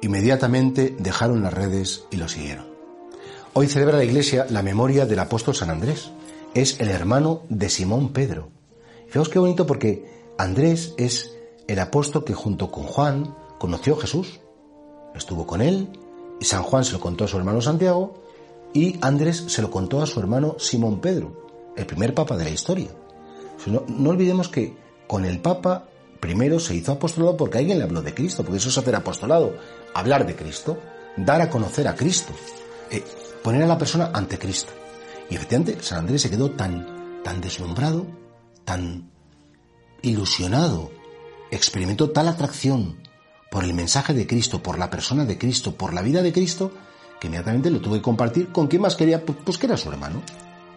Inmediatamente dejaron las redes y lo siguieron. Hoy celebra la Iglesia la memoria del apóstol San Andrés. Es el hermano de Simón Pedro. Fijaos qué bonito porque Andrés es el apóstol que junto con Juan conoció a Jesús. Estuvo con él y San Juan se lo contó a su hermano Santiago y Andrés se lo contó a su hermano Simón Pedro, el primer papa de la historia. No, no olvidemos que con el papa primero se hizo apostolado porque alguien le habló de Cristo, porque eso es hacer apostolado, hablar de Cristo, dar a conocer a Cristo, eh, poner a la persona ante Cristo. Y efectivamente San Andrés se quedó tan, tan deslumbrado, tan ilusionado, experimentó tal atracción por el mensaje de Cristo, por la persona de Cristo, por la vida de Cristo, que inmediatamente lo tuve que compartir con quien más quería, pues, pues que era su hermano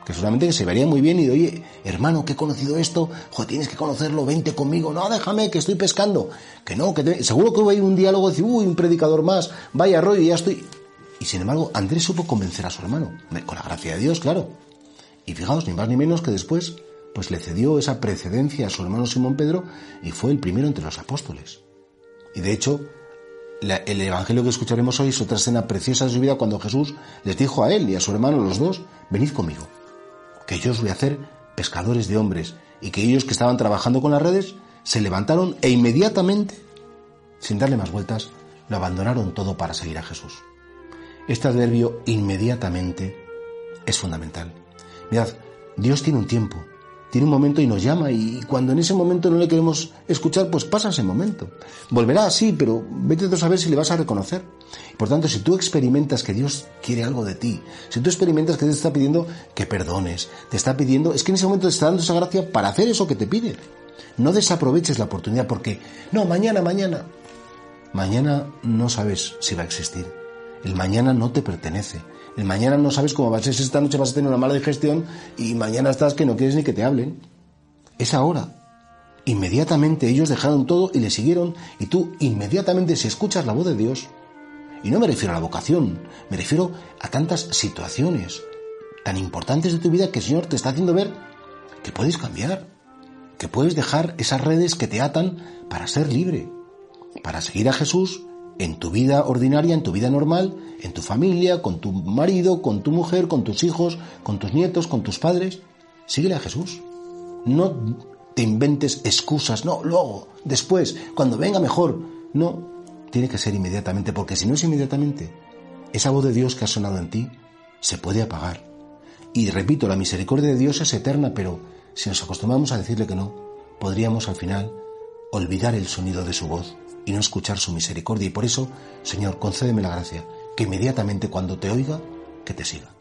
que que se vería muy bien y de, oye, hermano, que he conocido esto, joder, tienes que conocerlo, vente conmigo, no, déjame, que estoy pescando, que no, que seguro que hubo un diálogo, decir, uy, un predicador más, vaya rollo, ya estoy. Y sin embargo, Andrés supo convencer a su hermano, con la gracia de Dios, claro. Y fijaos, ni más ni menos que después, pues le cedió esa precedencia a su hermano Simón Pedro y fue el primero entre los apóstoles. Y de hecho, el evangelio que escucharemos hoy es otra escena preciosa de su vida cuando Jesús les dijo a él y a su hermano, los dos, venid conmigo que yo os voy a hacer pescadores de hombres, y que ellos que estaban trabajando con las redes se levantaron e inmediatamente, sin darle más vueltas, lo abandonaron todo para seguir a Jesús. Este adverbio inmediatamente es fundamental. Mirad, Dios tiene un tiempo, tiene un momento y nos llama y cuando en ese momento no le queremos escuchar, pues pasa ese momento. Volverá, sí, pero vete a saber si le vas a reconocer. Por tanto, si tú experimentas que Dios quiere algo de ti, si tú experimentas que Dios te está pidiendo que perdones, te está pidiendo, es que en ese momento te está dando esa gracia para hacer eso que te pide. No desaproveches la oportunidad porque, no, mañana, mañana. Mañana no sabes si va a existir. El mañana no te pertenece. El mañana no sabes cómo va a ser. Esta noche vas a tener una mala digestión y mañana estás que no quieres ni que te hablen. Es ahora. Inmediatamente ellos dejaron todo y le siguieron y tú inmediatamente si escuchas la voz de Dios, y no me refiero a la vocación, me refiero a tantas situaciones tan importantes de tu vida que el Señor te está haciendo ver que puedes cambiar, que puedes dejar esas redes que te atan para ser libre, para seguir a Jesús en tu vida ordinaria, en tu vida normal, en tu familia, con tu marido, con tu mujer, con tus hijos, con tus nietos, con tus padres. Síguele a Jesús. No te inventes excusas, no, luego, después, cuando venga mejor. No, tiene que ser inmediatamente, porque si no es inmediatamente, esa voz de Dios que ha sonado en ti se puede apagar. Y repito, la misericordia de Dios es eterna, pero si nos acostumbramos a decirle que no, podríamos al final olvidar el sonido de su voz y no escuchar su misericordia. Y por eso, Señor, concédeme la gracia, que inmediatamente cuando te oiga, que te siga.